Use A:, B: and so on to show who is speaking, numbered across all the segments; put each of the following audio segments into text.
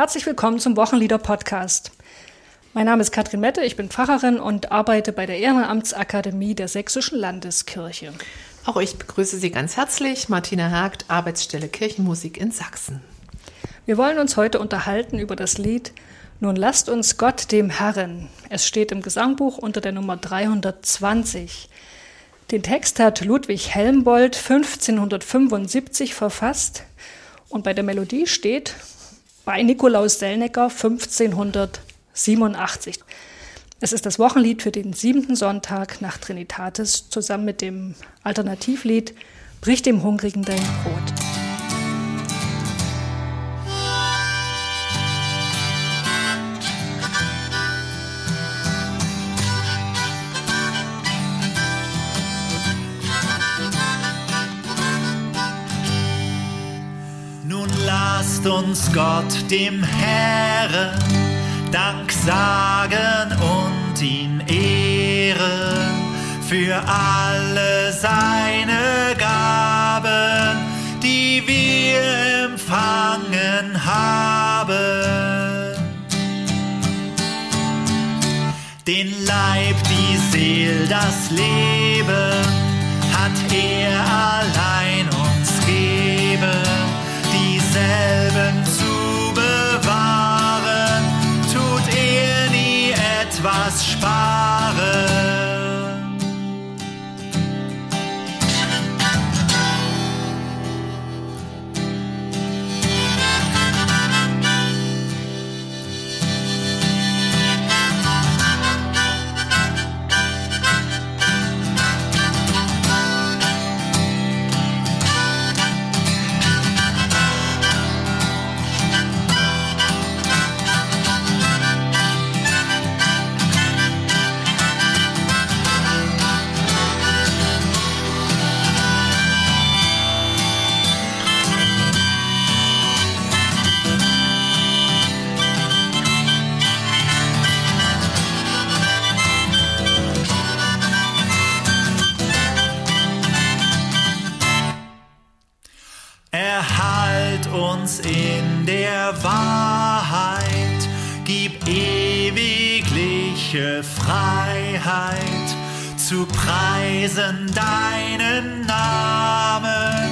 A: Herzlich willkommen zum Wochenlieder-Podcast. Mein Name ist Katrin Mette, ich bin Pfarrerin und arbeite bei der Ehrenamtsakademie der Sächsischen Landeskirche.
B: Auch ich begrüße Sie ganz herzlich, Martina Hagt, Arbeitsstelle Kirchenmusik in Sachsen.
A: Wir wollen uns heute unterhalten über das Lied Nun lasst uns Gott dem Herren. Es steht im Gesangbuch unter der Nummer 320. Den Text hat Ludwig Helmbold 1575 verfasst und bei der Melodie steht bei Nikolaus Sellnecker 1587. Es ist das Wochenlied für den siebten Sonntag nach Trinitatis zusammen mit dem Alternativlied Brich dem Hungrigen dein Brot.
C: Lasst uns Gott, dem Herrn, Dank sagen und ihn ehren für alle seine Gaben, die wir empfangen haben. Den Leib, die Seele, das Leben Freiheit zu preisen deinen Namen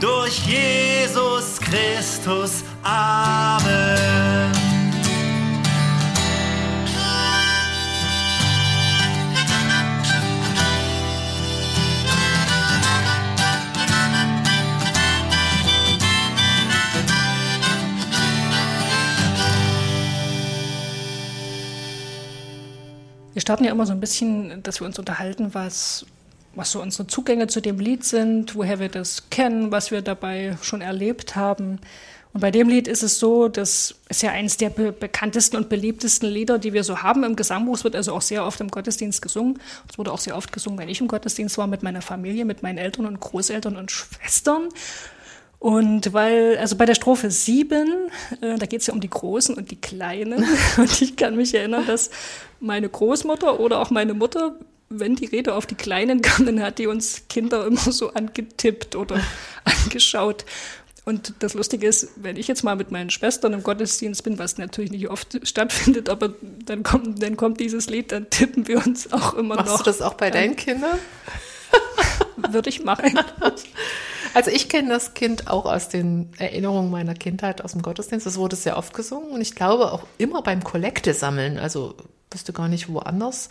C: durch Jesus Christus. Amen.
A: Starten ja immer so ein bisschen, dass wir uns unterhalten, was, was so unsere Zugänge zu dem Lied sind, woher wir das kennen, was wir dabei schon erlebt haben. Und bei dem Lied ist es so, das ist ja eines der be bekanntesten und beliebtesten Lieder, die wir so haben im Gesangbuch. Es wird also auch sehr oft im Gottesdienst gesungen. Es wurde auch sehr oft gesungen, wenn ich im Gottesdienst war, mit meiner Familie, mit meinen Eltern und Großeltern und Schwestern. Und weil, also bei der Strophe 7, äh, da geht es ja um die Großen und die Kleinen. Und ich kann mich erinnern, dass meine Großmutter oder auch meine Mutter, wenn die Rede auf die Kleinen kam, dann hat die uns Kinder immer so angetippt oder angeschaut. Und das Lustige ist, wenn ich jetzt mal mit meinen Schwestern im Gottesdienst bin, was natürlich nicht oft stattfindet, aber dann kommt, dann kommt dieses Lied, dann tippen wir uns auch immer
B: Machst
A: noch.
B: Machst du das auch bei deinen Kindern?
A: Würde ich machen.
B: Also ich kenne das Kind auch aus den Erinnerungen meiner Kindheit aus dem Gottesdienst. Es wurde sehr oft gesungen und ich glaube auch immer beim Kollekte sammeln. Also wüsste gar nicht woanders.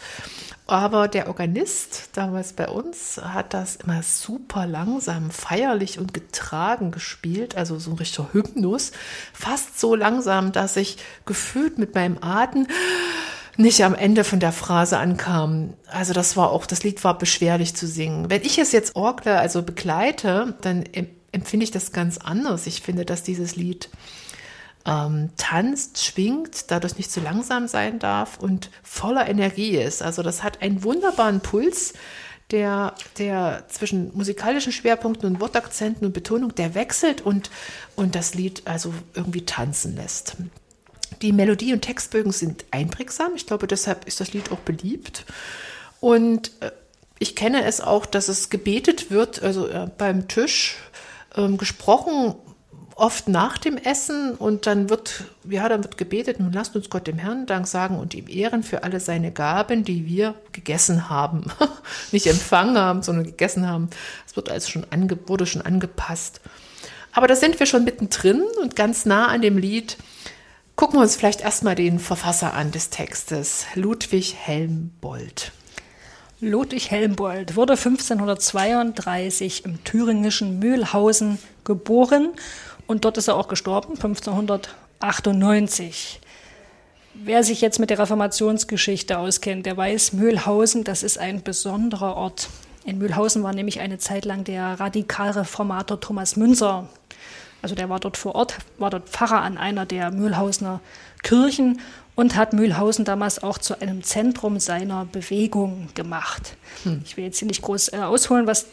B: Aber der Organist damals bei uns hat das immer super langsam, feierlich und getragen gespielt, also so ein richtiger Hymnus. Fast so langsam, dass ich gefühlt mit meinem Atem nicht am Ende von der Phrase ankam. Also das war auch, das Lied war beschwerlich zu singen. Wenn ich es jetzt orgle, also begleite, dann empfinde ich das ganz anders. Ich finde, dass dieses Lied ähm, tanzt, schwingt, dadurch nicht zu langsam sein darf und voller Energie ist. Also das hat einen wunderbaren Puls, der, der zwischen musikalischen Schwerpunkten und Wortakzenten und Betonung, der wechselt und, und das Lied also irgendwie tanzen lässt. Die Melodie und Textbögen sind einprägsam. Ich glaube, deshalb ist das Lied auch beliebt. Und äh, ich kenne es auch, dass es gebetet wird, also äh, beim Tisch ähm, gesprochen oft nach dem Essen und dann wird, ja, dann wird gebetet, nun lasst uns Gott dem Herrn Dank sagen und ihm ehren für alle seine Gaben, die wir gegessen haben. Nicht empfangen haben, sondern gegessen haben. Es wird also schon ange, wurde schon angepasst. Aber da sind wir schon mittendrin und ganz nah an dem Lied. Gucken wir uns vielleicht erstmal den Verfasser an des Textes, Ludwig Helmbold.
A: Ludwig Helmbold wurde 1532 im thüringischen Mühlhausen geboren und dort ist er auch gestorben, 1598. Wer sich jetzt mit der Reformationsgeschichte auskennt, der weiß, Mühlhausen, das ist ein besonderer Ort. In Mühlhausen war nämlich eine Zeit lang der Radikalreformator Thomas Münzer. Also der war dort vor Ort, war dort Pfarrer an einer der Mühlhausener Kirchen und hat Mühlhausen damals auch zu einem Zentrum seiner Bewegung gemacht. Hm. Ich will jetzt hier nicht groß äh, ausholen, was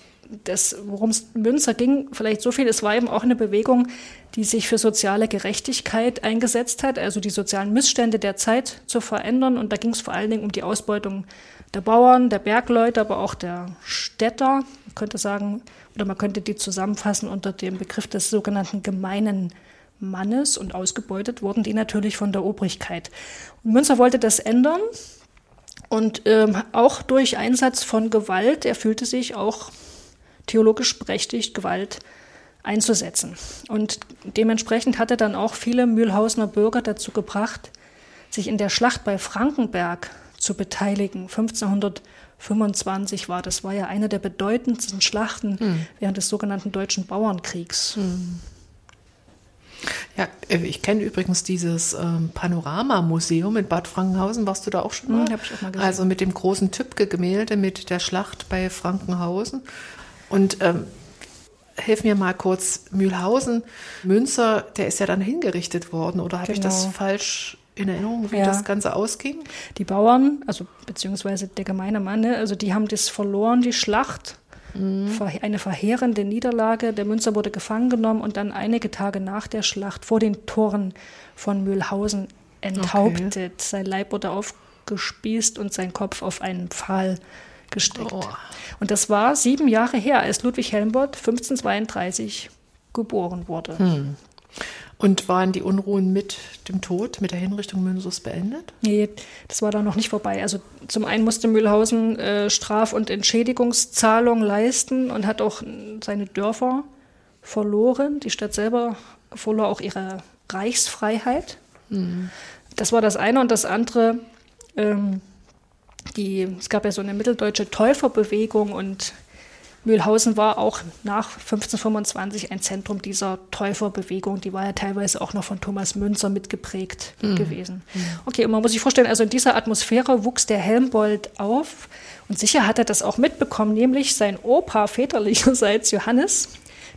A: das, worum es Münzer ging, vielleicht so viel, es war eben auch eine Bewegung, die sich für soziale Gerechtigkeit eingesetzt hat, also die sozialen Missstände der Zeit zu verändern. Und da ging es vor allen Dingen um die Ausbeutung der Bauern, der Bergleute, aber auch der Städter. Man könnte sagen, oder man könnte die zusammenfassen unter dem Begriff des sogenannten gemeinen Mannes und ausgebeutet wurden die natürlich von der Obrigkeit. Und Münzer wollte das ändern und ähm, auch durch Einsatz von Gewalt, er fühlte sich auch theologisch berechtigt, Gewalt einzusetzen. Und dementsprechend hat er dann auch viele Mühlhausener Bürger dazu gebracht, sich in der Schlacht bei Frankenberg zu beteiligen. 1525 war das, war ja eine der bedeutendsten Schlachten hm. während des sogenannten Deutschen Bauernkriegs. Hm.
B: Ja, äh, ich kenne übrigens dieses ähm, Panoramamuseum in Bad Frankenhausen. Warst du da auch schon mal?
A: Mhm, auch mal gesehen.
B: Also mit dem großen Tübke-Gemälde mit der Schlacht bei Frankenhausen. Und ähm, hilf mir mal kurz, Mühlhausen, Münzer, der ist ja dann hingerichtet worden, oder habe genau. ich das genau. falsch in Erinnerung, wie ja. das Ganze ausging?
A: Die Bauern, also beziehungsweise der gemeine Mann, ne, also die haben das verloren, die Schlacht Mhm. Eine verheerende Niederlage. Der Münzer wurde gefangen genommen und dann einige Tage nach der Schlacht vor den Toren von Mühlhausen enthauptet. Okay. Sein Leib wurde aufgespießt und sein Kopf auf einen Pfahl gesteckt. Oh. Und das war sieben Jahre her, als Ludwig Helmbold 1532 geboren wurde. Hm.
B: Und waren die Unruhen mit dem Tod, mit der Hinrichtung Münzers beendet?
A: Nee, das war da noch nicht vorbei. Also zum einen musste Mühlhausen äh, Straf- und Entschädigungszahlungen leisten und hat auch seine Dörfer verloren. Die Stadt selber verlor auch ihre Reichsfreiheit. Mhm. Das war das eine. Und das andere, ähm, die, es gab ja so eine mitteldeutsche Täuferbewegung und Mühlhausen war auch nach 1525 ein Zentrum dieser Täuferbewegung. Die war ja teilweise auch noch von Thomas Münzer mitgeprägt mhm. gewesen. Mhm. Okay, und man muss sich vorstellen, also in dieser Atmosphäre wuchs der Helmbold auf. Und sicher hat er das auch mitbekommen, nämlich sein Opa väterlicherseits Johannes,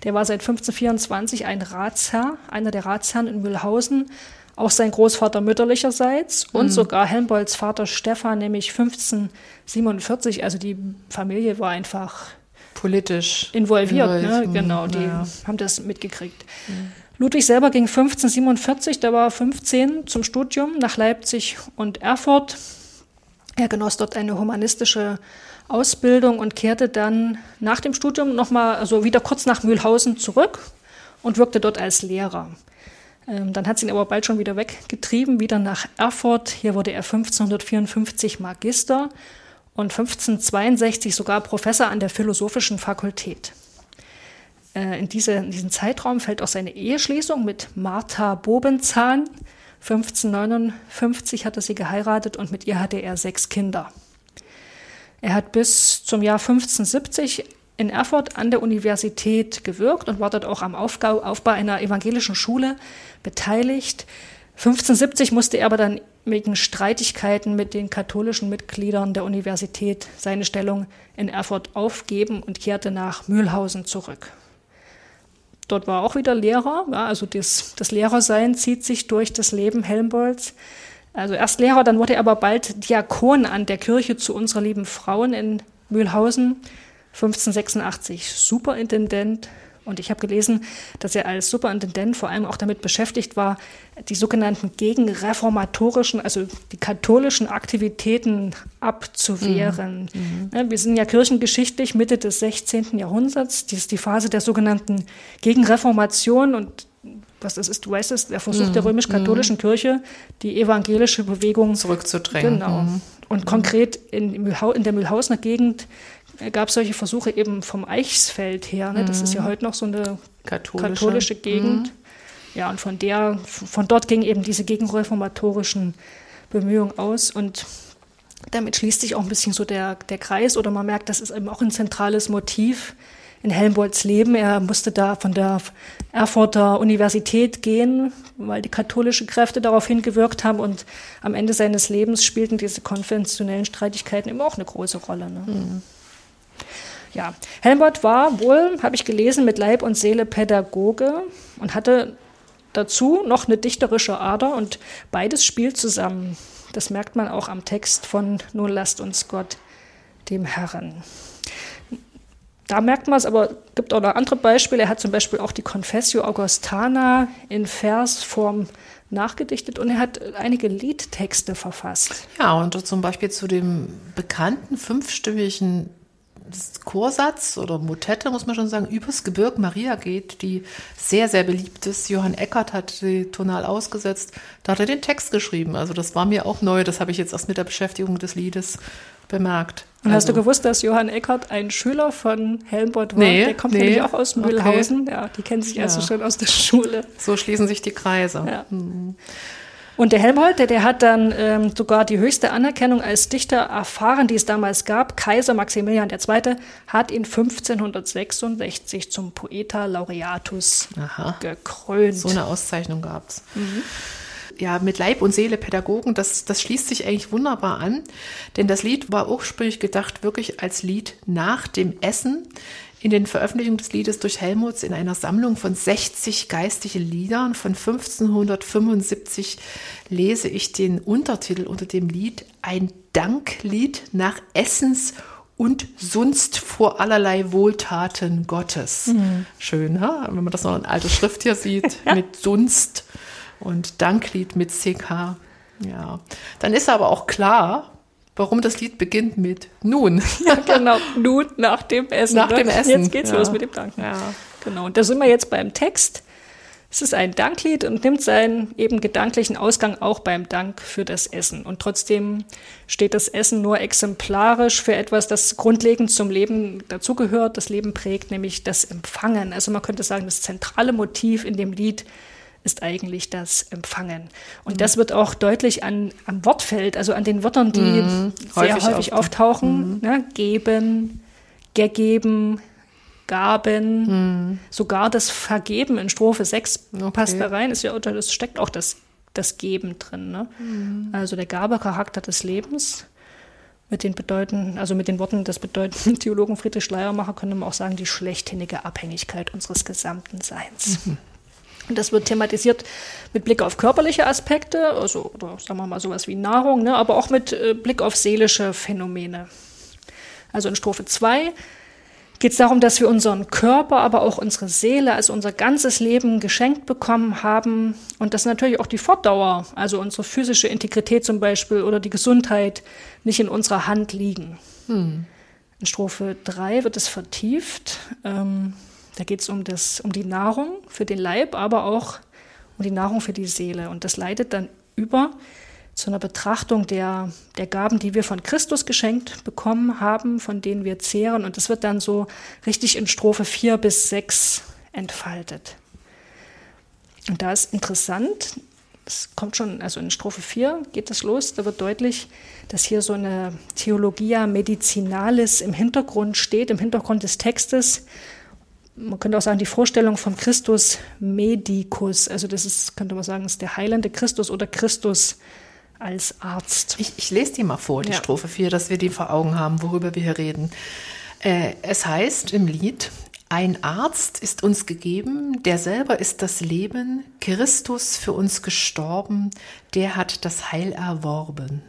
A: der war seit 1524 ein Ratsherr, einer der Ratsherren in Mühlhausen, auch sein Großvater mütterlicherseits und mhm. sogar Helmbolds Vater Stefan, nämlich 1547. Also die Familie war einfach
B: politisch
A: involviert. Ne? Genau, die ja. haben das mitgekriegt. Mhm. Ludwig selber ging 1547, da war 15 zum Studium nach Leipzig und Erfurt. Er genoss dort eine humanistische Ausbildung und kehrte dann nach dem Studium nochmal, also wieder kurz nach Mühlhausen zurück und wirkte dort als Lehrer. Ähm, dann hat sie ihn aber bald schon wieder weggetrieben, wieder nach Erfurt. Hier wurde er 1554 Magister und 1562 sogar Professor an der Philosophischen Fakultät. Äh, in, diese, in diesen Zeitraum fällt auch seine Eheschließung mit Martha Bobenzahn. 1559 hat er sie geheiratet und mit ihr hatte er sechs Kinder. Er hat bis zum Jahr 1570 in Erfurt an der Universität gewirkt und war dort auch am Aufbau, Aufbau einer evangelischen Schule beteiligt. 1570 musste er aber dann wegen Streitigkeiten mit den katholischen Mitgliedern der Universität seine Stellung in Erfurt aufgeben und kehrte nach Mühlhausen zurück. Dort war auch wieder Lehrer, ja, also das, das Lehrersein zieht sich durch das Leben Helmbolds. Also erst Lehrer, dann wurde er aber bald Diakon an der Kirche zu unserer lieben Frauen in Mühlhausen, 1586 Superintendent und ich habe gelesen, dass er als Superintendent vor allem auch damit beschäftigt war, die sogenannten gegenreformatorischen, also die katholischen Aktivitäten abzuwehren. Mhm. mhm. Wir sind ja kirchengeschichtlich Mitte des 16. Jahrhunderts. Das ist die Phase der sogenannten Gegenreformation und was das ist, du weißt es, der Versuch der römisch-katholischen Kirche, die evangelische Bewegung
B: Zurückzudrängen.
A: Genau.
B: Mhm.
A: Und konkret in, in der Mühlhausener Gegend gab es solche Versuche eben vom Eichsfeld her. Ne? Das ist ja heute noch so eine
B: Katholische.
A: katholische Gegend. Ja, und von der, von dort gingen eben diese gegenreformatorischen Bemühungen aus. Und damit schließt sich auch ein bisschen so der, der Kreis oder man merkt, das ist eben auch ein zentrales Motiv in Helmholtz Leben. Er musste da von der Erfurter Universität gehen, weil die katholische Kräfte darauf hingewirkt haben und am Ende seines Lebens spielten diese konventionellen Streitigkeiten eben auch eine große Rolle. Ne? Ja, Helmholtz war wohl, habe ich gelesen, mit Leib und Seele Pädagoge und hatte dazu noch eine dichterische Ader und beides spielt zusammen. Das merkt man auch am Text von Nun lasst uns Gott, dem Herrn. Da merkt man es, aber gibt auch noch andere Beispiele. Er hat zum Beispiel auch die Confessio Augustana in Versform nachgedichtet und er hat einige Liedtexte verfasst.
B: Ja, und zum Beispiel zu dem bekannten fünfstimmigen Chorsatz oder Motette, muss man schon sagen, übers Gebirg Maria geht, die sehr, sehr beliebt ist. Johann Eckert hat sie tonal ausgesetzt. Da hat er den Text geschrieben. Also das war mir auch neu. Das habe ich jetzt erst mit der Beschäftigung des Liedes bemerkt.
A: Und hast du
B: Also-
A: gewusst, dass Johann Eckert ein Schüler von Helmholtz war?
B: Nee,
A: der kommt
B: nee.
A: nämlich auch aus
B: Okay.
A: Mühlhausen. Ja, die kennen sich also
B: Ja.
A: schon aus der Schule.
B: So schließen sich die Kreise.
A: Ja. Und der Helmholtz, der, der hat dann ähm, sogar die höchste Anerkennung als Dichter erfahren, die es damals gab. Kaiser Maximilian II. hat ihn 1566 zum Poeta Laureatus
B: Aha.
A: gekrönt.
B: So eine Auszeichnung gab's. Ja, mit Leib und Seele Pädagogen, das, das schließt sich eigentlich wunderbar an, denn das Lied war ursprünglich gedacht wirklich als Lied nach dem Essen. In den Veröffentlichungen des Liedes durch Helmholtz in einer Sammlung von 60 geistige Liedern von 1575 lese ich den Untertitel unter dem Lied Ein Danklied nach Essens und sonst vor allerlei Wohltaten Gottes. Schön, ha? wenn man das noch in alter Schrift hier sieht, mit sonst und Danklied mit CK. Ja, dann ist aber auch klar, warum das Lied beginnt mit nun.
A: genau, nun nach dem Essen.
B: Nach
A: ne?
B: dem Essen,
A: Jetzt geht's
B: ja.
A: los mit dem Danken.
B: Ja.
A: Genau, und da sind wir jetzt beim Text. Es ist ein Danklied und nimmt seinen eben gedanklichen Ausgang auch beim Dank für das Essen. Und trotzdem steht das Essen nur exemplarisch für etwas, das grundlegend zum Leben dazugehört, das Leben prägt, nämlich das Empfangen. Also man könnte sagen, das zentrale Motiv in dem Lied ist eigentlich das Empfangen. Und
B: Mhm.
A: das wird auch deutlich an, am Wortfeld, also an den Wörtern, die sehr
B: Mhm. Häufig
A: häufig,
B: auftauchen.
A: auftauchen. Ne? Geben, gegeben, Gaben, sogar das Vergeben in Strophe 6
B: Okay.
A: passt da rein. Ist ja, das steckt auch das, das Geben drin. Ne? Also der Gabecharakter des Lebens. Mit den bedeuten, also mit den Worten des bedeutenden Theologen Friedrich Schleiermacher könnte man auch sagen, die schlechtsinnige Abhängigkeit unseres gesamten Seins. Und das wird thematisiert mit Blick auf körperliche Aspekte, also oder sagen wir mal sowas wie Nahrung, ne, aber auch mit äh, Blick auf seelische Phänomene. Also in Strophe 2 geht es darum, dass wir unseren Körper, aber auch unsere Seele, also unser ganzes Leben geschenkt bekommen haben und dass natürlich auch die Fortdauer, also unsere physische Integrität zum Beispiel oder die Gesundheit nicht in unserer Hand liegen. In Strophe 3 wird es vertieft. Ähm, da geht es um, um die Nahrung für den Leib, aber auch um die Nahrung für die Seele. Und das leitet dann über zu einer Betrachtung der, der Gaben, die wir von Christus geschenkt bekommen haben, von denen wir zehren. Und das wird dann so richtig in Strophe 4 bis 6 entfaltet. Und da ist interessant, es kommt schon, also in Strophe 4 geht das los, da wird deutlich, dass hier so eine Theologia Medicinalis im Hintergrund steht, im Hintergrund des Textes. Man könnte auch sagen, die Vorstellung vom Christus Medicus, also das ist, könnte man sagen, ist der heilende Christus oder Christus als Arzt.
B: Ich, ich lese die mal vor, die
A: Ja.
B: Strophe 4, dass wir die vor Augen haben, worüber wir hier reden. Äh, es heißt im Lied, ein Arzt ist uns gegeben, der selber ist das Leben, Christus für uns gestorben, der hat das Heil erworben.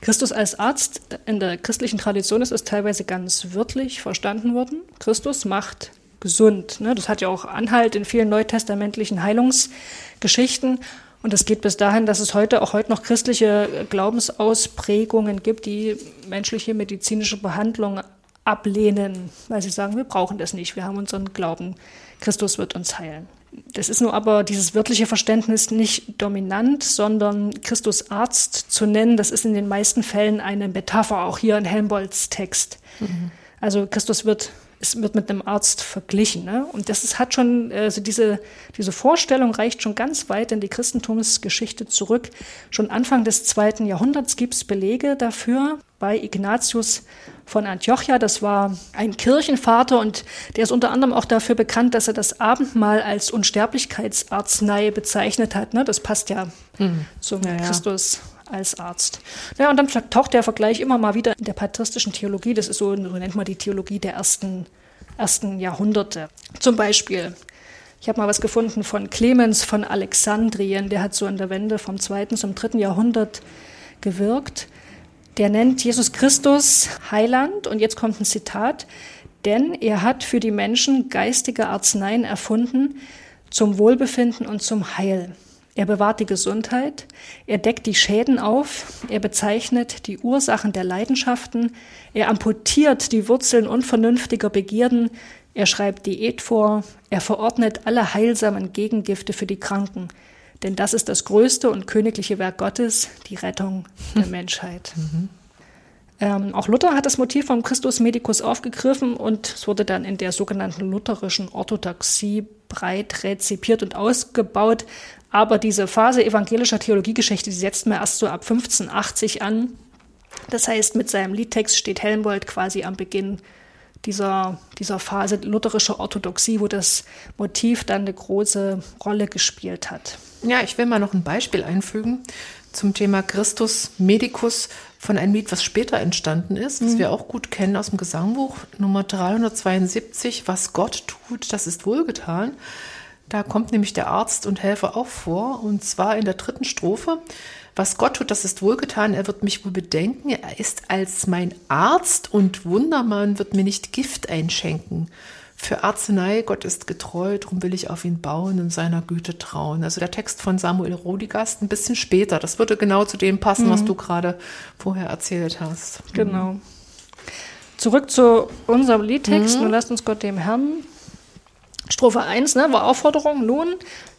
A: Christus als Arzt, in der christlichen Tradition ist es teilweise ganz wörtlich verstanden worden. Christus macht gesund. Ne? Das hat ja auch Anhalt in vielen neutestamentlichen Heilungsgeschichten. Und es geht bis dahin, dass es heute auch heute noch christliche Glaubensausprägungen gibt, die menschliche medizinische Behandlung ablehnen, weil sie sagen, wir brauchen das nicht, wir haben unseren Glauben, Christus wird uns heilen. Das ist nur aber dieses wörtliche Verständnis nicht dominant, sondern Christus Arzt zu nennen, das ist in den meisten Fällen eine Metapher, auch hier in Helmbolds Text. Mhm. Also Christus wird es wird mit einem Arzt verglichen. Ne? Und das ist, hat schon, also diese, diese Vorstellung reicht schon ganz weit in die Christentumsgeschichte zurück. Schon Anfang des zweiten Jahrhunderts gibt es Belege dafür bei Ignatius von Antiochia. Das war ein Kirchenvater und der ist unter anderem auch dafür bekannt, dass er das Abendmahl als Unsterblichkeitsarznei bezeichnet hat. Ne? Das passt ja hm. zum ja, ja. Christus als Arzt. Ja, und dann taucht der Vergleich immer mal wieder in der patristischen Theologie. Das ist so, so nennt man die Theologie der ersten, ersten Jahrhunderte. Zum Beispiel, ich habe mal was gefunden von Clemens von Alexandrien, der hat so an der Wende vom zweiten zum dritten Jahrhundert gewirkt. Der nennt Jesus Christus Heiland und jetzt kommt ein Zitat, denn er hat für die Menschen geistige Arzneien erfunden zum Wohlbefinden und zum Heil. Er bewahrt die Gesundheit, er deckt die Schäden auf, er bezeichnet die Ursachen der Leidenschaften, er amputiert die Wurzeln unvernünftiger Begierden, er schreibt Diät vor, er verordnet alle heilsamen Gegengifte für die Kranken. Denn das ist das größte und königliche Werk Gottes, die Rettung der Menschheit. Mhm. Ähm, auch Luther hat das Motiv vom Christus Medicus aufgegriffen und es wurde dann in der sogenannten lutherischen Orthodoxie breit rezipiert und ausgebaut. Aber diese Phase evangelischer Theologiegeschichte, die setzt man erst so ab 1580 an. Das heißt, mit seinem Liedtext steht Helmbold quasi am Beginn dieser, dieser Phase lutherischer Orthodoxie, wo das Motiv dann eine große Rolle gespielt hat.
B: Ja, ich will mal noch ein Beispiel einfügen zum Thema Christus Medicus von einem Lied, was später entstanden ist, was mhm. wir auch gut kennen aus dem Gesangbuch Nummer 372, Was Gott tut, das ist wohlgetan. Da kommt nämlich der Arzt und Helfer auch vor, und zwar in der dritten Strophe. Was Gott tut, das ist wohlgetan, er wird mich wohl bedenken, er ist als mein Arzt und Wundermann wird mir nicht Gift einschenken. Für Arznei, Gott ist getreu, darum will ich auf ihn bauen und seiner Güte trauen. Also der Text von Samuel Rodigast ein bisschen später. Das würde genau zu dem passen, mhm. was du gerade vorher erzählt hast.
A: Genau. Zurück zu unserem Liedtext. Mhm. Nun lasst uns Gott dem Herrn Strophe 1 ne, war Aufforderung, nun.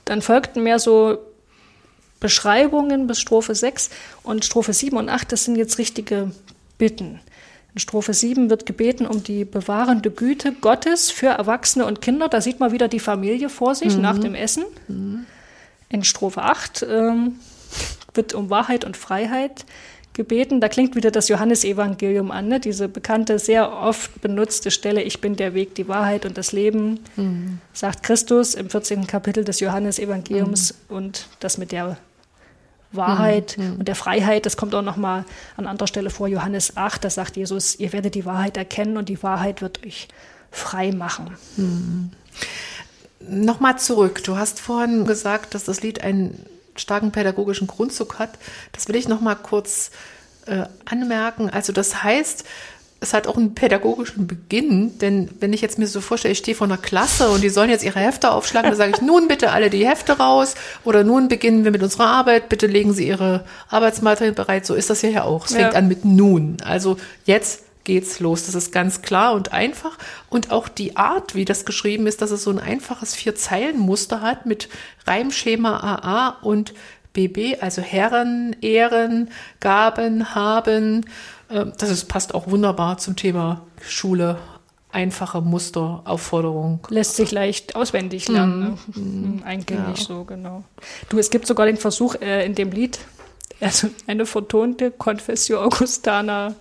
A: Dann folgten mehr so Beschreibungen bis Strophe 6 und Strophe 7 und 8, das sind jetzt richtige Bitten. In Strophe 7 wird gebeten um die bewahrende Güte Gottes für Erwachsene und Kinder. Da sieht man wieder die Familie vor sich mhm. nach dem Essen. Mhm. In Strophe 8 ähm, wird um Wahrheit und Freiheit gebeten. Da klingt wieder das Johannesevangelium an, ne? diese bekannte, sehr oft benutzte Stelle, ich bin der Weg, die Wahrheit und das Leben, mhm. sagt Christus im 14. Kapitel des Johannesevangeliums mhm. und das mit der Wahrheit mhm. und der Freiheit, das kommt auch nochmal an anderer Stelle vor, Johannes 8, da sagt Jesus, ihr werdet die Wahrheit erkennen und die Wahrheit wird euch frei machen.
B: Mhm. Nochmal zurück, du hast vorhin gesagt, dass das Lied ein starken pädagogischen Grundzug hat. Das will ich noch mal kurz äh, anmerken. Also das heißt, es hat auch einen pädagogischen Beginn, denn wenn ich jetzt mir so vorstelle, ich stehe vor einer Klasse und die sollen jetzt ihre Hefte aufschlagen, dann sage ich, nun bitte alle die Hefte raus oder nun beginnen wir mit unserer Arbeit, bitte legen Sie Ihre Arbeitsmaterialien bereit. So ist das ja auch. Es fängt ja. an mit nun. Also jetzt geht's los. Das ist ganz klar und einfach. Und auch die Art, wie das geschrieben ist, dass es so ein einfaches Vier-Zeilen-Muster hat mit Reimschema AA und BB, also Herren, Ehren, Gaben, Haben. Ähm, das ist, passt auch wunderbar zum Thema Schule. Einfache Muster, Aufforderung.
A: Lässt sich leicht auswendig lernen. Mm, mm, Eingängig ja. so, genau. Du, es gibt sogar den Versuch äh, in dem Lied, also eine vertonte Confessio Augustana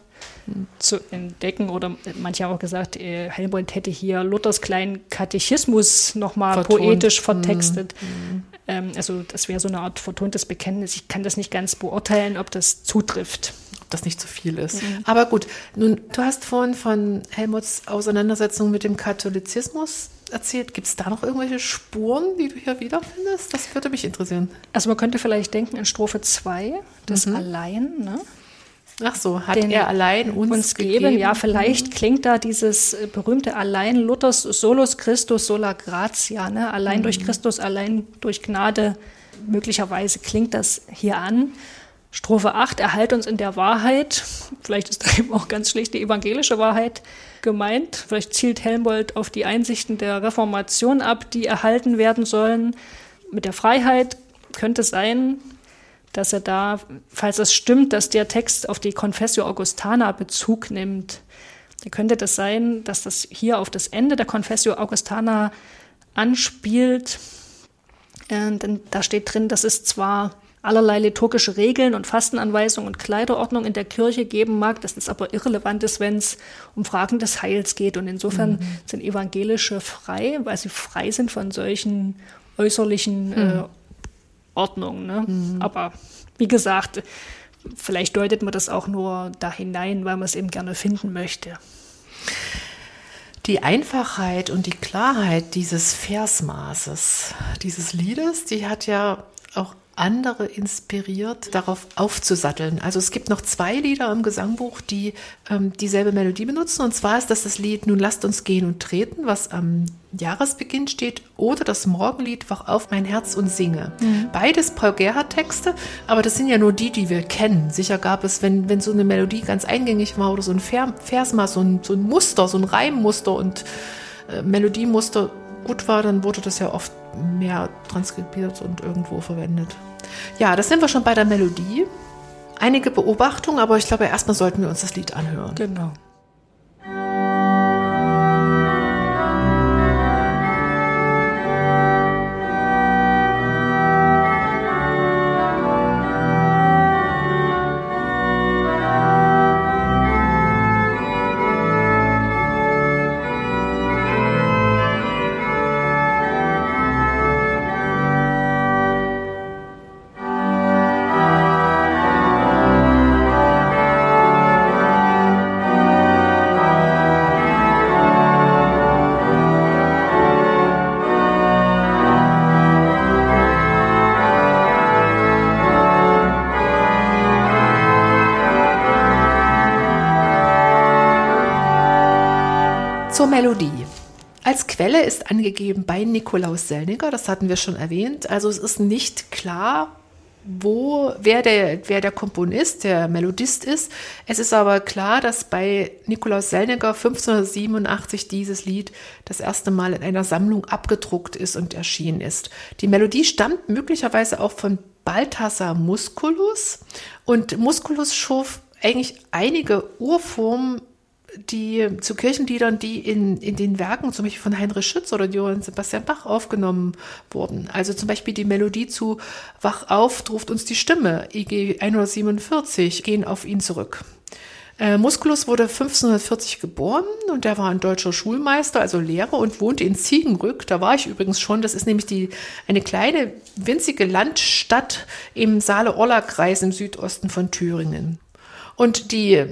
A: zu entdecken. Oder manche haben auch gesagt, äh, Helmut hätte hier Luthers kleinen Katechismus nochmal poetisch vertextet. Mhm. Ähm, also das wäre so eine Art vertontes Bekenntnis. Ich kann das nicht ganz beurteilen, ob das zutrifft.
B: Ob das nicht zu viel ist. Mhm. Aber gut, nun, du hast vorhin von Helmuts Auseinandersetzung mit dem Katholizismus erzählt. Gibt es da noch irgendwelche Spuren, die du hier wiederfindest? Das würde mich interessieren.
A: Also man könnte vielleicht denken in Strophe 2, das mhm. Allein, ne?
B: Ach so, hat er allein uns, uns gegeben?
A: gegeben? Ja, vielleicht mhm. klingt da dieses äh, berühmte Allein Luthers Solus Christus sola gratia, ne? allein mhm. durch Christus, allein durch Gnade. Möglicherweise klingt das hier an. Strophe 8, erhalt uns in der Wahrheit. Vielleicht ist da eben auch ganz schlicht die evangelische Wahrheit gemeint. Vielleicht zielt Helmbold auf die Einsichten der Reformation ab, die erhalten werden sollen. Mit der Freiheit könnte es sein, dass er da, falls es stimmt, dass der Text auf die Confessio Augustana Bezug nimmt, dann könnte das sein, dass das hier auf das Ende der Confessio Augustana anspielt. Äh, denn da steht drin, dass es zwar allerlei liturgische Regeln und Fastenanweisungen und Kleiderordnung in der Kirche geben mag, dass das aber irrelevant ist, wenn es um Fragen des Heils geht. Und insofern mhm. sind Evangelische frei, weil sie frei sind von solchen äußerlichen äh, Ordnungen. Ne? Mhm. Aber wie gesagt, vielleicht deutet man das auch nur da hinein, weil man es eben gerne finden möchte.
B: Die Einfachheit und die Klarheit dieses Versmaßes, dieses Liedes, die hat ja auch andere inspiriert, darauf aufzusatteln. Also es gibt noch zwei Lieder im Gesangbuch, die ähm, dieselbe Melodie benutzen. Und zwar ist das das Lied Nun lasst uns gehen und treten, was am Jahresbeginn steht, oder das Morgenlied Wach auf mein Herz und singe. Mhm. Beides Paul Gerhardt Texte, aber das sind ja nur die, die wir kennen. Sicher gab es, wenn, wenn so eine Melodie ganz eingängig war oder so ein Versmaß, so ein, so ein Muster, so ein Reimmuster und äh, Melodiemuster gut war, dann wurde das ja oft mehr transkribiert und irgendwo verwendet. Ja, das sind wir schon bei der Melodie. Einige Beobachtungen, aber ich glaube, erstmal sollten wir uns das Lied anhören.
A: Genau.
B: Zur Melodie. Als Quelle ist angegeben bei Nikolaus Selniger, das hatten wir schon erwähnt. Also es ist nicht klar, wo, wer der, wer der Komponist, der Melodist ist. Es ist aber klar, dass bei Nikolaus Selniger 1587 dieses Lied das erste Mal in einer Sammlung abgedruckt ist und erschienen ist. Die Melodie stammt möglicherweise auch von Balthasar Musculus und Musculus schuf eigentlich einige Urformen die zu Kirchenliedern, die in, in den Werken zum Beispiel von Heinrich Schütz oder Johann Sebastian Bach aufgenommen wurden. Also zum Beispiel die Melodie zu Wach auf, ruft uns die Stimme, IG 147, gehen auf ihn zurück. Äh, Musculus wurde 1540 geboren und er war ein deutscher Schulmeister, also Lehrer und wohnte in Ziegenrück. Da war ich übrigens schon. Das ist nämlich die, eine kleine, winzige Landstadt im Saale-Orla-Kreis im Südosten von Thüringen. Und die,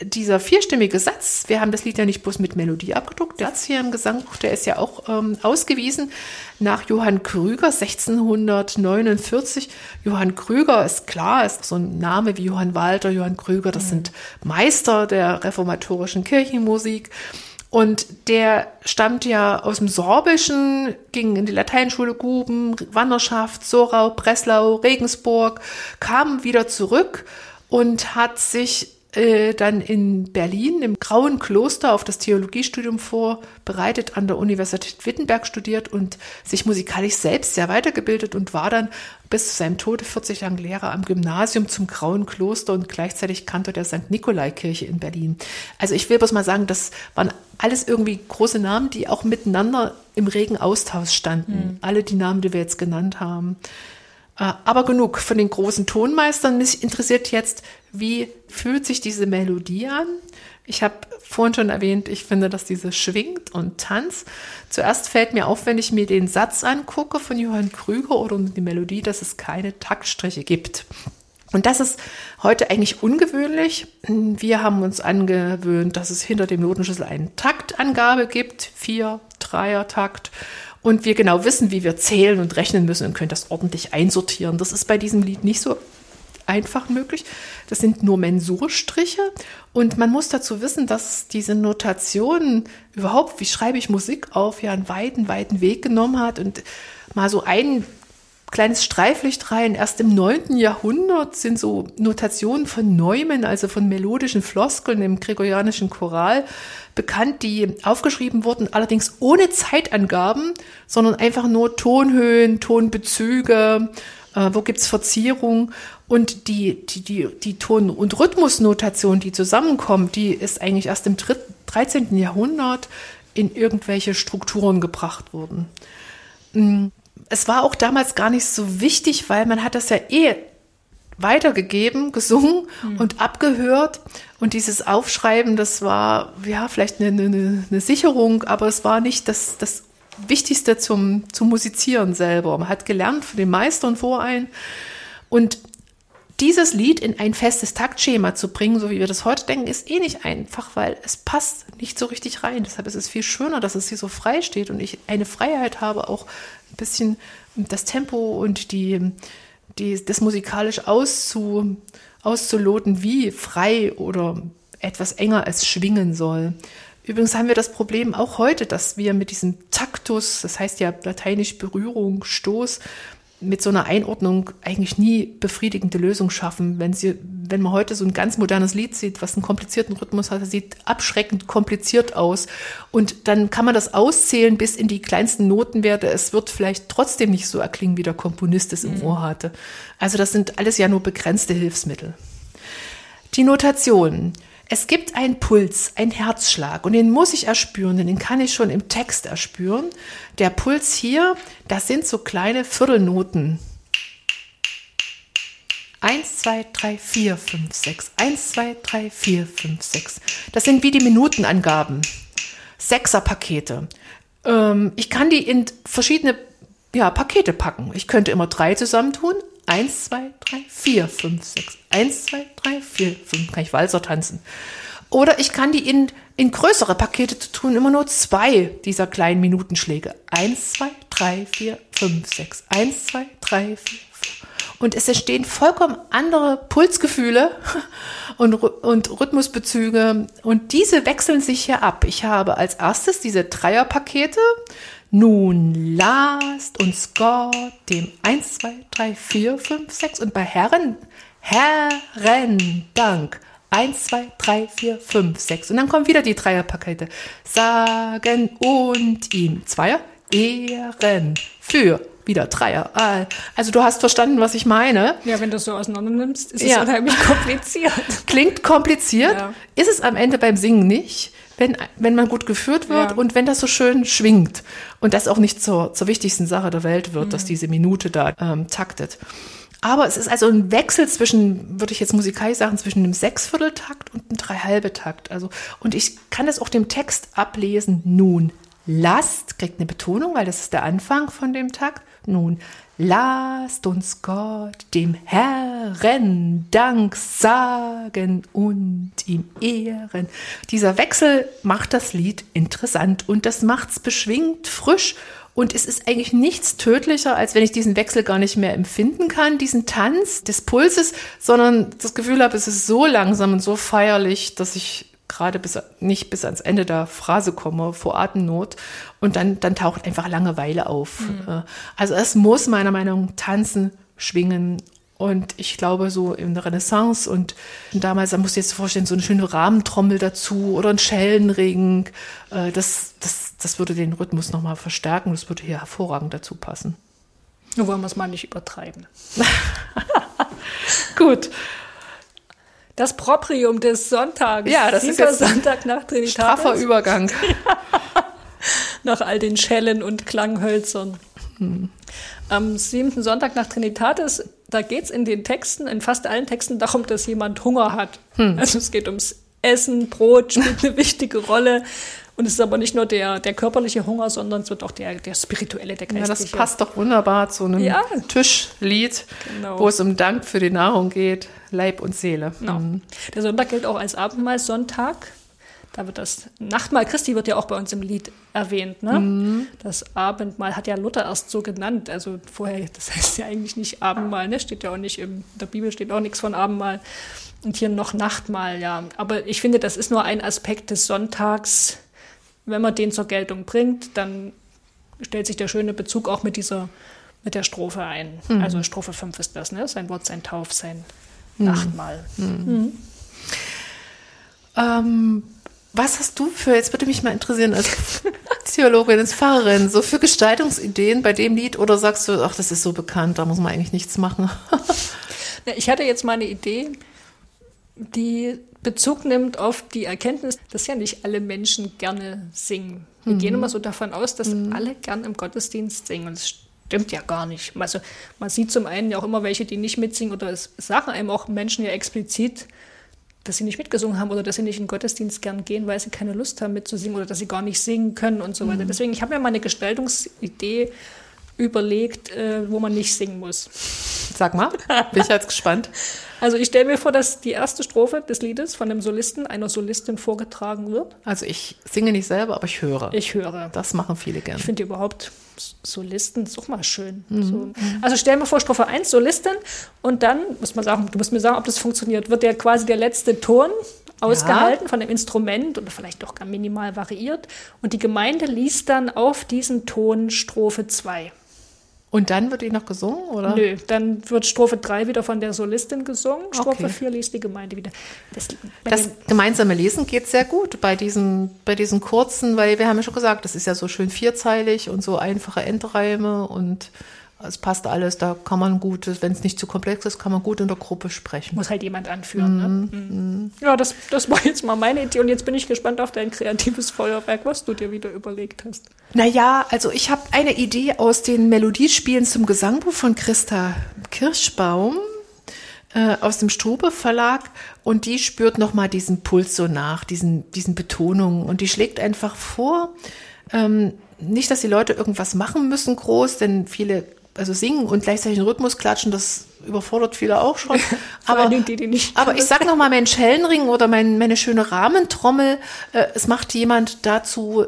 B: dieser vierstimmige Satz, wir haben das Lied ja nicht bloß mit Melodie abgedruckt, der Satz hier im Gesangbuch, der ist ja auch ähm, ausgewiesen nach Johann Krüger 1649. Johann Krüger ist klar, ist so ein Name wie Johann Walter, Johann Krüger, das mhm. sind Meister der reformatorischen Kirchenmusik. Und der stammt ja aus dem Sorbischen, ging in die Lateinschule Guben, Wanderschaft, Sorau, Breslau, Regensburg, kam wieder zurück und hat sich äh, dann in Berlin im Grauen Kloster auf das Theologiestudium vorbereitet, an der Universität Wittenberg studiert und sich musikalisch selbst sehr weitergebildet und war dann bis zu seinem Tode 40 Jahre Lehrer am Gymnasium zum Grauen Kloster und gleichzeitig Kantor der St. Nikolai-Kirche in Berlin. Also ich will bloß mal sagen, das waren alles irgendwie große Namen, die auch miteinander im regen Austausch standen. Mhm. Alle die Namen, die wir jetzt genannt haben. Äh, aber genug von den großen Tonmeistern. Mich interessiert jetzt, wie fühlt sich diese Melodie an? Ich habe vorhin schon erwähnt, ich finde, dass diese schwingt und tanzt. Zuerst fällt mir auf, wenn ich mir den Satz angucke von Johann Krüger oder die Melodie, dass es keine Taktstriche gibt. Und das ist heute eigentlich ungewöhnlich. Wir haben uns angewöhnt, dass es hinter dem Notenschlüssel eine Taktangabe gibt, vier, Dreier Takt und wir genau wissen, wie wir zählen und rechnen müssen und können das ordentlich einsortieren. Das ist bei diesem Lied nicht so einfach möglich. Das sind nur Mensurstriche und man muss dazu wissen, dass diese Notation überhaupt, wie schreibe ich Musik auf, ja einen weiten, weiten Weg genommen hat und mal so ein kleines Streiflicht rein. Erst im 9. Jahrhundert sind so Notationen von Neumann, also von melodischen Floskeln im gregorianischen Choral, bekannt, die aufgeschrieben wurden, allerdings ohne Zeitangaben, sondern einfach nur Tonhöhen, Tonbezüge, äh, wo gibt's Verzierung und die, die, die, die Ton- und Rhythmusnotation, die zusammenkommt, die ist eigentlich erst im 13. Jahrhundert in irgendwelche Strukturen gebracht worden. Mm, es war auch damals gar nicht so wichtig, weil man hat das ja eh weitergegeben, gesungen mhm. und abgehört. Und dieses Aufschreiben, das war ja vielleicht eine, eine, eine Sicherung, aber es war nicht das, das Wichtigste zum, zum Musizieren selber. Man hat gelernt von den Meistern vorein. Und dieses Lied in ein festes Taktschema zu bringen, so wie wir das heute denken, ist eh nicht einfach, weil es passt nicht so richtig rein. Deshalb ist es viel schöner, dass es hier so frei steht und ich eine Freiheit habe, auch ein bisschen das Tempo und die, die, das musikalisch auszu, auszuloten, wie frei oder etwas enger es schwingen soll. Übrigens haben wir das Problem auch heute, dass wir mit diesem Taktus, das heißt ja lateinisch Berührung, Stoß, mit so einer Einordnung eigentlich nie befriedigende Lösung schaffen. Wenn sie, wenn man heute so ein ganz modernes Lied sieht, was einen komplizierten Rhythmus hat, das sieht abschreckend kompliziert aus. Und dann kann man das auszählen bis in die kleinsten Notenwerte. Es wird vielleicht trotzdem nicht so erklingen, wie der Komponist es im mhm. Ohr hatte. Also das sind alles ja nur begrenzte Hilfsmittel. Die Notation. Es gibt einen Puls, einen Herzschlag und den muss ich erspüren, den kann ich schon im Text erspüren. Der Puls hier, das sind so kleine Viertelnoten. Eins, zwei, drei, vier, fünf, sechs. Eins, zwei, drei, vier, fünf, sechs. Das sind wie die Minutenangaben. Sechserpakete. Ähm, ich kann die in verschiedene ja, Pakete packen. Ich könnte immer drei zusammentun. Eins, zwei, drei, vier, fünf, sechs. Eins, zwei, drei, vier, fünf. Kann ich Walzer tanzen. Oder ich kann die in, in größere Pakete zu tun, immer nur zwei dieser kleinen Minutenschläge. Eins, zwei, drei, vier, fünf, sechs. Eins, zwei, drei, vier, fünf. Und es entstehen vollkommen andere Pulsgefühle und, und Rhythmusbezüge. Und diese wechseln sich hier ab. Ich habe als erstes diese Dreierpakete. Nun lasst uns Gott dem 1, 2, 3, 4, 5, 6 und bei Herren, Herren Dank. 1, 2, 3, 4, 5, 6. Und dann kommen wieder die Dreierpakete. Sagen und ihm. Zweier, Ehren. Für. Wieder Dreier. Also du hast verstanden, was ich meine.
A: Ja, wenn du es so auseinander nimmst, ist ja. es unheimlich kompliziert.
B: Klingt kompliziert, ja. ist es am Ende beim Singen nicht wenn, wenn man gut geführt wird ja. und wenn das so schön schwingt und das auch nicht zur, zur wichtigsten Sache der Welt wird, mhm. dass diese Minute da ähm, taktet. Aber es ist also ein Wechsel zwischen, würde ich jetzt musikalisch sagen, zwischen einem Sechsvierteltakt und einem Dreihalbetakt. Also, und ich kann das auch dem Text ablesen. Nun, lasst, kriegt eine Betonung, weil das ist der Anfang von dem Takt. Nun, lasst uns Gott, dem Herrn, Dank sagen und ihm ehren. Dieser Wechsel macht das Lied interessant und das macht's beschwingt, frisch und es ist eigentlich nichts tödlicher, als wenn ich diesen Wechsel gar nicht mehr empfinden kann, diesen Tanz des Pulses, sondern das Gefühl habe, es ist so langsam und so feierlich, dass ich gerade bis, nicht bis ans Ende der Phrase komme, vor Atemnot. Und dann, dann taucht einfach Langeweile auf. Mhm. Also es muss meiner Meinung nach tanzen, schwingen. Und ich glaube, so in der Renaissance und damals, da musst du dir jetzt vorstellen, so eine schöne Rahmentrommel dazu oder ein Schellenring. Äh, das, das, das würde den Rhythmus nochmal verstärken. Das würde hier hervorragend dazu passen.
A: Nur wollen wir es mal nicht übertreiben.
B: Gut.
A: Das Proprium des Sonntags.
B: Ja, das Dieser ist jetzt
A: Sonntag nach Trinitatis.
B: Straffer Übergang.
A: nach all den Schellen und Klanghölzern. Hm. Am siebten Sonntag nach Trinitatis, da geht es in den Texten, in fast allen Texten darum, dass jemand Hunger hat. Hm. Also es geht ums Essen, Brot spielt eine wichtige Rolle. Und es ist aber nicht nur der, der körperliche Hunger, sondern es wird auch der, der spirituelle, der geistliche.
B: Ja, das passt doch wunderbar zu einem ja. Tischlied, genau. wo es um Dank für die Nahrung geht, Leib und Seele.
A: Genau. Mhm. Der Sonntag gilt auch als Abendmahlsonntag. Da wird das Nachtmahl Christi wird ja auch bei uns im Lied erwähnt. Ne? Mhm. Das Abendmahl hat ja Luther erst so genannt. Also vorher, das heißt ja eigentlich nicht Abendmahl, ne? Steht ja auch nicht im, in der Bibel steht auch nichts von Abendmahl. Und hier noch Nachtmahl, ja. Aber ich finde, das ist nur ein Aspekt des Sonntags, wenn man den zur Geltung bringt, dann stellt sich der schöne Bezug auch mit dieser mit der Strophe ein.
B: Mhm.
A: Also Strophe 5 ist das, ne? Sein Wort, sein Tauf, sein
B: Mhm.
A: Nachtmahl.
B: Ähm, was hast du für, jetzt würde mich mal interessieren, als Theologin, als Pfarrerin, so für Gestaltungsideen bei dem Lied oder sagst du, ach, das ist so bekannt, da muss man eigentlich nichts machen?
A: Ich hatte jetzt mal eine Idee, die Bezug nimmt auf die Erkenntnis, dass ja nicht alle Menschen gerne singen. Wir gehen immer so davon aus, dass alle gern im Gottesdienst singen. Und das stimmt ja gar nicht. Also man sieht zum einen ja auch immer welche, die nicht mitsingen oder es sagen einem auch Menschen ja explizit, dass sie nicht mitgesungen haben oder dass sie nicht in den Gottesdienst gern gehen, weil sie keine Lust haben mitzusingen oder dass sie gar nicht singen können und so weiter. Deswegen, ich habe mir mal eine Gestaltungsidee überlegt, äh, wo man nicht singen muss.
B: Sag mal, bin ich jetzt gespannt.
A: Also ich stelle mir vor, dass die erste Strophe des Liedes von einem Solisten, einer Solistin vorgetragen wird.
B: Also ich singe nicht selber, aber ich höre.
A: Ich höre.
B: Das machen viele gern.
A: Ich finde überhaupt Solisten ist auch mal schön. So. Also stell mir vor, Strophe 1, Solistin, und dann, muss man sagen, du musst mir sagen, ob das funktioniert, wird ja quasi der letzte Ton ausgehalten von dem Instrument oder vielleicht doch gar minimal variiert. Und die Gemeinde liest dann auf diesen Ton Strophe 2.
B: Und dann wird die noch gesungen, oder?
A: Nö, dann wird Strophe 3 wieder von der Solistin gesungen, Strophe
B: Okay.
A: 4 liest die Gemeinde wieder. Das,
B: Das gemeinsame Lesen geht sehr gut bei diesen, bei diesen kurzen, weil wir haben ja schon gesagt, das ist ja so schön vierzeilig und so einfache Endreime und es passt alles. Da kann man gut, wenn es nicht zu komplex ist, kann man gut in der Gruppe sprechen.
A: muss halt jemand anführen. Ne? Mhm. Ja, das, das war jetzt mal meine Idee und jetzt bin ich gespannt auf dein kreatives Feuerwerk, was du dir wieder überlegt hast.
B: Naja, also ich habe eine Idee aus den Melodiespielen zum Gesangbuch von Christa Kirschbaum äh, aus dem Strube Verlag und die spürt nochmal diesen Puls so nach, diesen, diesen Betonungen und die schlägt einfach vor, ähm, nicht, dass die Leute irgendwas machen müssen groß, denn viele also singen und gleichzeitig einen Rhythmus klatschen, das überfordert viele auch schon. Aber,
A: die, die nicht
B: aber ich sag noch mal, mein Schellenring oder mein, meine schöne Rahmentrommel, äh, es macht jemand dazu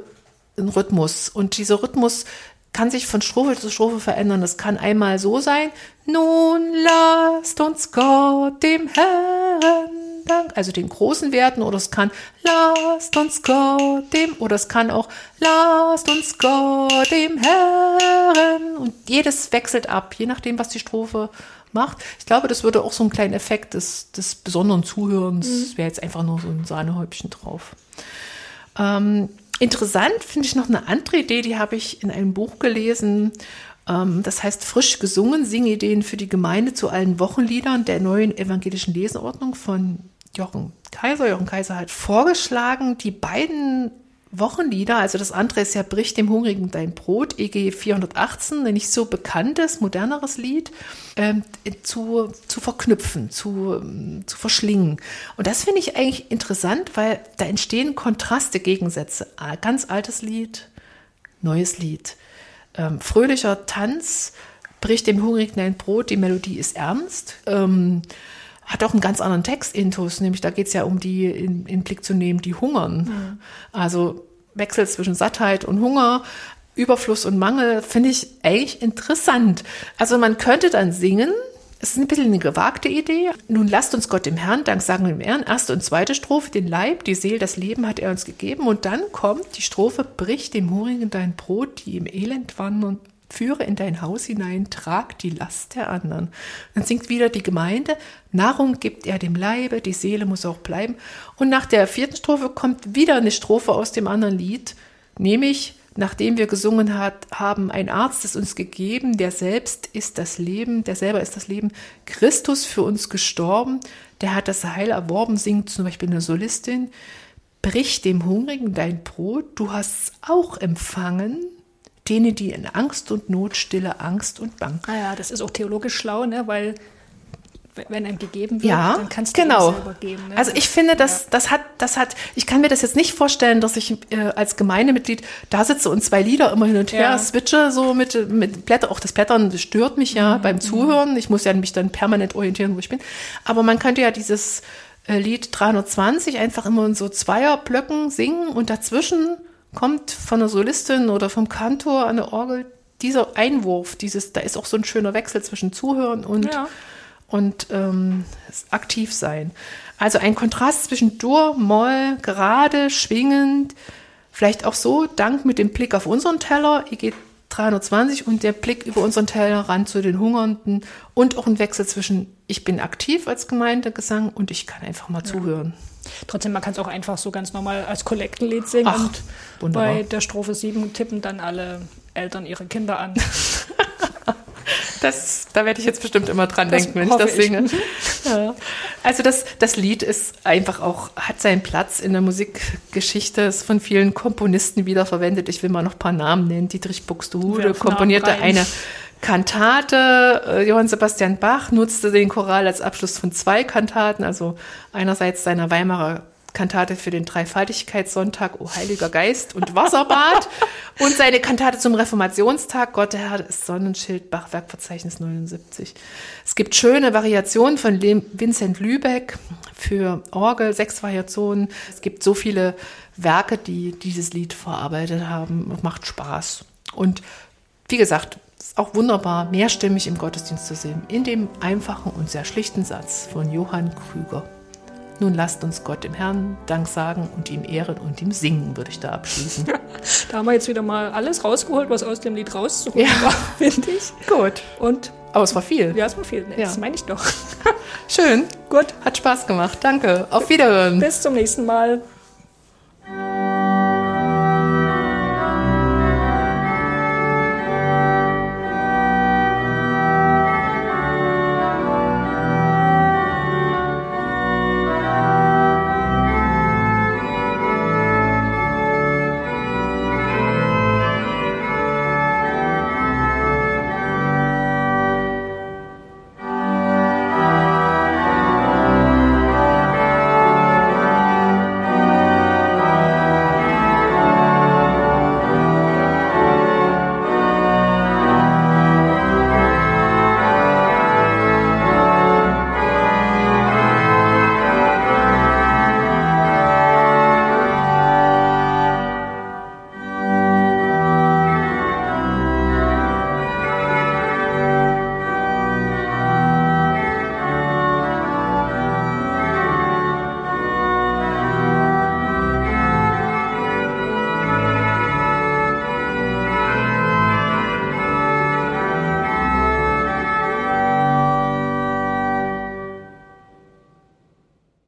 B: einen Rhythmus. Und dieser Rhythmus kann sich von Strophe zu Strophe verändern. Das kann einmal so sein, nun lasst uns Gott dem Herrn Dank, also den großen Werten, oder es kann lasst uns Gott dem, oder es kann auch lasst uns Gott dem Herrn. Und jedes wechselt ab, je nachdem, was die Strophe macht. Ich glaube, das würde auch so einen kleinen Effekt des, des besonderen Zuhörens, das wäre jetzt einfach nur so ein Sahnehäubchen drauf. Ähm, interessant finde ich noch eine andere Idee, die habe ich in einem Buch gelesen. Ähm, das heißt Frisch gesungen, Singideen für die Gemeinde zu allen Wochenliedern der neuen evangelischen Leseordnung von Jochen Kaiser. Jochen Kaiser hat vorgeschlagen, die beiden Wochenlieder, also das andere ist ja Brich dem Hungrigen dein Brot, EG 418, ein nicht so bekanntes, moderneres Lied, ähm, zu, zu verknüpfen, zu, ähm, zu verschlingen. Und das finde ich eigentlich interessant, weil da entstehen Kontraste, Gegensätze. Ganz altes Lied, neues Lied. Ähm, fröhlicher Tanz, bricht dem Hungrigen dein Brot, die Melodie ist ernst. Ähm, hat auch einen ganz anderen Textintus, nämlich da geht es ja um die in, in Blick zu nehmen, die hungern. Also Wechsel zwischen Sattheit und Hunger, Überfluss und Mangel, finde ich eigentlich interessant. Also man könnte dann singen, es ist ein bisschen eine gewagte Idee. Nun lasst uns Gott dem Herrn, Dank sagen dem Herrn, erste und zweite Strophe, den Leib, die Seele, das Leben hat er uns gegeben. Und dann kommt die Strophe, brich dem Hungrigen dein Brot, die im Elend wandern, führe in dein Haus hinein, trag die Last der anderen. Dann singt wieder die Gemeinde, Nahrung gibt er dem Leibe, die Seele muss auch bleiben. Und nach der vierten Strophe kommt wieder eine Strophe aus dem anderen Lied, nämlich, nachdem wir gesungen hat, haben, ein Arzt ist uns gegeben, der selbst ist das Leben, der selber ist das Leben, Christus für uns gestorben, der hat das Heil erworben, singt zum Beispiel eine Solistin, brich dem Hungrigen dein Brot, du hast auch empfangen, denen, die in Angst und Not, stille Angst und Bang.
A: Naja, das ist auch theologisch schlau, ne? weil wenn einem gegeben wird,
B: Ja,
A: dann kannst du
B: genau.
A: ihm selber geben. Ne?
B: Also ich finde, das, das hat, das hat, ich kann mir das jetzt nicht vorstellen, dass ich äh, als Gemeindemitglied da sitze und zwei Lieder immer hin und her
A: Ja.
B: switche, so mit, mit Blätter. Auch das Blättern das stört mich
A: Mhm,
B: ja beim Zuhören. Ich muss ja mich dann permanent orientieren, wo ich bin. Aber man könnte ja dieses äh, Lied 320 einfach immer in so Zweierblöcken singen und dazwischen kommt von der Solistin oder vom Kantor an der Orgel dieser Einwurf, dieses, da ist auch so ein schöner Wechsel zwischen Zuhören und
A: Ja.
B: und ähm, aktiv sein. Also ein Kontrast zwischen Dur, Moll, gerade, schwingend, vielleicht auch so, Dank mit dem Blick auf unseren Teller, EG 320 und der Blick über unseren Tellerrand zu den Hungernden und auch ein Wechsel zwischen ich bin aktiv als Gemeindegesang und ich kann einfach mal zuhören.
A: Trotzdem, man kann es auch einfach so ganz normal als Kollektenlied singen
B: Ach,
A: und
B: wunderbar.
A: bei der Strophe 7 tippen dann alle Eltern ihre Kinder an.
B: Das, da werde ich jetzt bestimmt immer dran
A: Das
B: denken, wenn ich das
A: ich.
B: singe. Ja. Also das, das Lied ist einfach auch, hat seinen Platz in der Musikgeschichte, ist von vielen Komponisten wiederverwendet. Ich will mal noch ein paar Namen nennen. Dietrich Buxtehude komponierte eine Kantate. Äh, Johann Sebastian Bach nutzte den Choral als Abschluss von zwei Kantaten, also einerseits seiner Weimarer Kantate für den Dreifaltigkeitssonntag, O Heiliger Geist und Wasserbad und seine Kantate zum Reformationstag, Gott der Herr ist Sonnenschild, Bachwerkverzeichnis 79. Es gibt schöne Variationen von Vincent Lübeck für Orgel, sechs Variationen. Es gibt so viele Werke, die dieses Lied verarbeitet haben. Macht Spaß. Und wie gesagt, es ist auch wunderbar, mehrstimmig im Gottesdienst zu sehen, in dem einfachen und sehr schlichten Satz von Johann Krüger. Nun lasst uns Gott im Herrn Dank sagen und ihm ehren und ihm singen, würde ich da abschließen.
A: Da haben wir jetzt wieder mal alles rausgeholt, was aus dem Lied rauszuholen
B: Ja.
A: war, finde ich.
B: Gut.
A: Und
B: Aber es war viel.
A: ja, es war viel.
B: Ja.
A: Das meine ich doch.
B: Schön.
A: Gut,
B: Hat Spaß gemacht. Danke. Auf Wiederhören.
A: bis zum nächsten Mal.